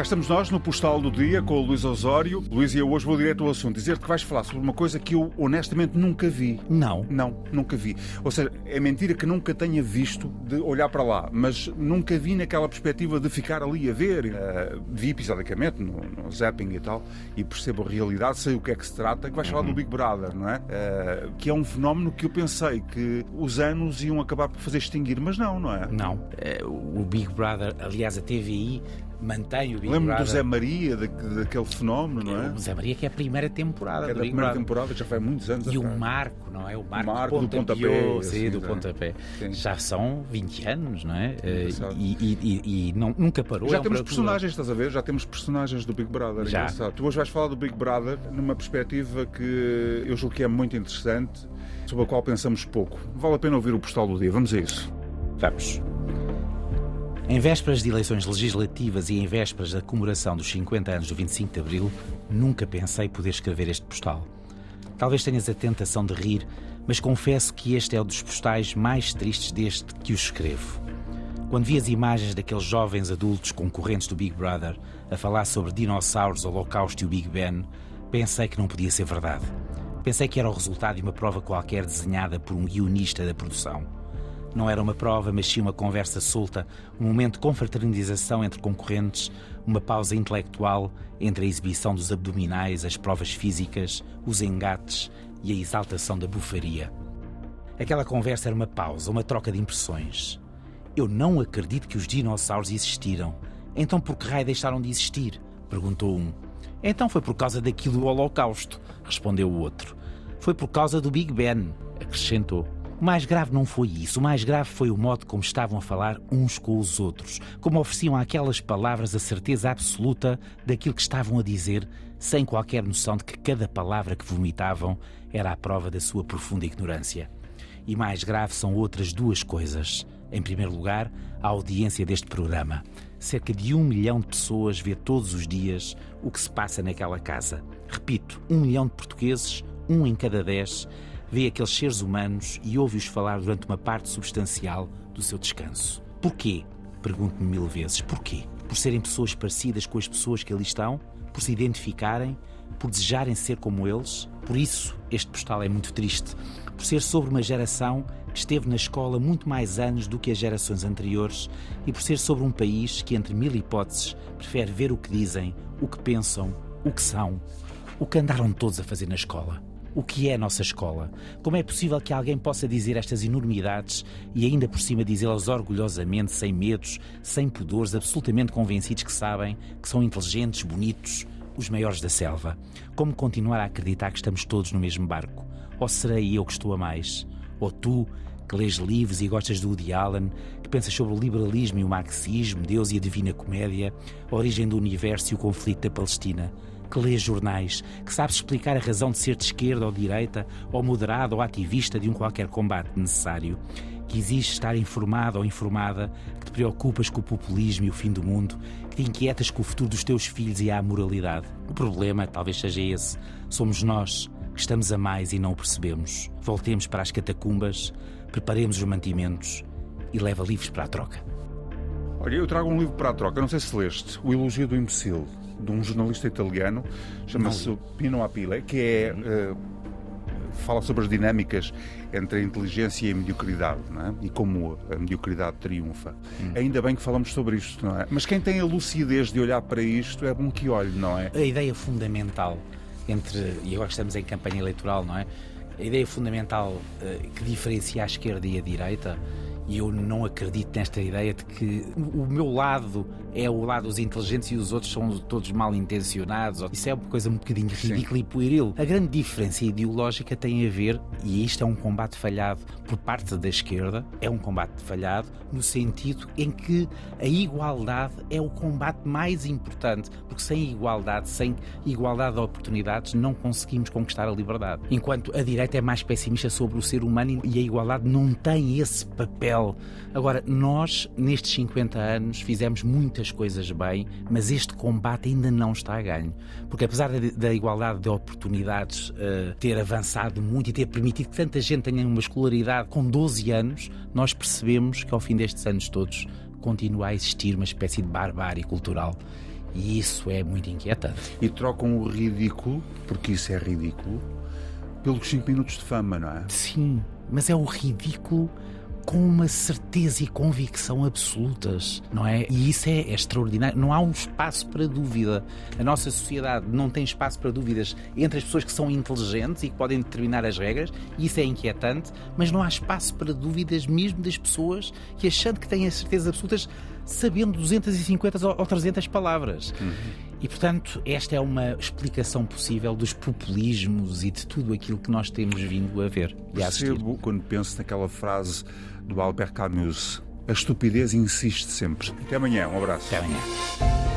cá estamos nós no Postal do Dia com o Luís Osório. Luís, e eu hoje vou direto ao assunto. Dizer-te que vais falar sobre uma coisa que eu honestamente nunca vi. Não. Não, nunca vi. Ou seja, é mentira que nunca tenha visto de olhar para lá, mas nunca vi naquela perspectiva de ficar ali a ver. Uh, vi episodicamente no, no zapping e tal e percebo a realidade, sei o que é que se trata, que vais falar do Big Brother, não é? Uh, que é um fenómeno que eu pensei que os anos iam acabar por fazer extinguir, mas não, não é? Não. Uh, o Big Brother, aliás, a TVI mantém o Big Lembro Brother. do Zé Maria, da, daquele fenómeno, não é? O Zé Maria que é a primeira temporada que é da primeira Brother. temporada, já faz muitos anos E atrás. o Marco, não é? O Marco, O Marco do pontapé, sim, sim, do sim. pontapé. Sim. Já são 20 anos, não é? Eh, Engraçado. E, e- e- e não- nunca parou. Já é um temos personagens, estás a ver? Já temos personagens do Big Brother. Já. engraçado. Tu hoje vais falar do Big Brother numa perspectiva que eu julgo que é muito interessante, sobre a qual pensamos pouco. Vale a pena ouvir o postal do dia. Vamos a isso. Vamos. Em vésperas de eleições legislativas e em vésperas da comemoração dos 50 anos do 25 de Abril, nunca pensei poder escrever este postal. Talvez tenhas a tentação de rir, mas confesso que este é um dos postais mais tristes desde que os escrevo. Quando vi as imagens daqueles jovens adultos concorrentes do Big Brother a falar sobre dinossauros, holocausto e o Big Ben, pensei que não podia ser verdade. Pensei que era o resultado de uma prova qualquer desenhada por um guionista da produção. Não era uma prova, mas sim uma conversa solta, um momento de confraternização entre concorrentes, uma pausa intelectual entre a exibição dos abdominais, as provas físicas, os engates e a exaltação da bufaria. Aquela conversa era uma pausa, uma troca de impressões. Eu não acredito que os dinossauros existiram. Então por que raio deixaram de existir? Perguntou um. Então foi por causa daquilo do Holocausto, respondeu o outro. Foi por causa do Big Ben, acrescentou. O mais grave não foi isso. O mais grave foi o modo como estavam a falar uns com os outros, como ofereciam àquelas palavras a certeza absoluta daquilo que estavam a dizer, sem qualquer noção de que cada palavra que vomitavam era a prova da sua profunda ignorância. E mais grave são outras duas coisas. Em primeiro lugar, a audiência deste programa. Cerca de um milhão de pessoas vê todos os dias o que se passa naquela casa. Repito, um milhão de portugueses, um em cada dez, vê aqueles seres humanos e ouve-os falar durante uma parte substancial do seu descanso. Porquê? Pergunto-me mil vezes. Porquê? Por serem pessoas parecidas com as pessoas que ali estão? Por se identificarem? Por desejarem ser como eles? Por isso, este postal é muito triste. Por ser sobre uma geração que esteve na escola muito mais anos do que as gerações anteriores e por ser sobre um país que, entre mil hipóteses, prefere ver o que dizem, o que pensam, o que são, o que andaram todos a fazer na escola. O que é a nossa escola? Como é possível que alguém possa dizer estas enormidades e ainda por cima dizê-las orgulhosamente, sem medos, sem pudores, absolutamente convencidos que sabem que são inteligentes, bonitos, os maiores da selva? Como continuar a acreditar que estamos todos no mesmo barco? Ou serei eu que estou a mais? Ou tu, que lês livros e gostas do Woody Allen, que pensas sobre o liberalismo e o marxismo, Deus e a Divina Comédia, a origem do universo e o conflito da Palestina? Que lês jornais, que sabes explicar a razão de ser de esquerda ou de direita, ou moderado ou ativista de um qualquer combate necessário, que exiges estar informado ou informada, que te preocupas com o populismo e o fim do mundo, que te inquietas com o futuro dos teus filhos e a amoralidade. O problema talvez seja esse. Somos nós que estamos a mais e não o percebemos. Voltemos para as catacumbas, preparemos os mantimentos e leva livros para a troca. Olha, eu trago um livro para a troca, não sei se leste, O Elogio do Imbecil, de um jornalista italiano, chama-se Pino Apile, que é. eh, fala sobre as dinâmicas entre a inteligência e a mediocridade, não é? E como a mediocridade triunfa. Ainda bem que falamos sobre isto, não é? Mas quem tem a lucidez de olhar para isto é bom que olhe, não é? A ideia fundamental entre, e agora estamos em campanha eleitoral, não é? A ideia fundamental eh, que diferencia a esquerda e a direita, e eu não acredito nesta ideia de que o meu lado é o lado dos inteligentes e os outros são todos mal intencionados. Isso é uma coisa um bocadinho ridícula e pueril. A grande diferença ideológica tem a ver, e isto é um combate falhado por parte da esquerda, é um combate falhado no sentido em que a igualdade é o combate mais importante, porque sem igualdade, sem igualdade de oportunidades, não conseguimos conquistar a liberdade. Enquanto a direita é mais pessimista sobre o ser humano e a igualdade não tem esse papel. Agora, nós, nestes 50 anos, fizemos muitas coisas bem, mas este combate ainda não está a ganho. Porque apesar da, da igualdade de oportunidades eh, ter avançado muito e ter permitido que tanta gente tenha uma escolaridade com 12 anos, nós percebemos que ao fim destes anos todos continua a existir uma espécie de barbárie cultural. E isso é muito inquietante. E trocam o ridículo, porque isso é ridículo, pelos 5 minutos de fama, não é? Sim, mas é o ridículo com uma certeza e convicção absolutas, não é? E isso é, é, extraordinário. Não há um espaço para dúvida. A nossa sociedade não tem espaço para dúvidas entre as pessoas que são inteligentes e que podem determinar as regras, isso é inquietante, mas não há espaço para dúvidas mesmo das pessoas que, achando que têm as certezas absolutas, sabendo 250 ou 300 palavras. Uhum. E, portanto, esta é uma explicação possível dos populismos e de tudo aquilo que nós temos vindo a ver. Percebo quando penso naquela frase do Albert Camus: a estupidez insiste sempre. Até amanhã, um abraço. Até amanhã.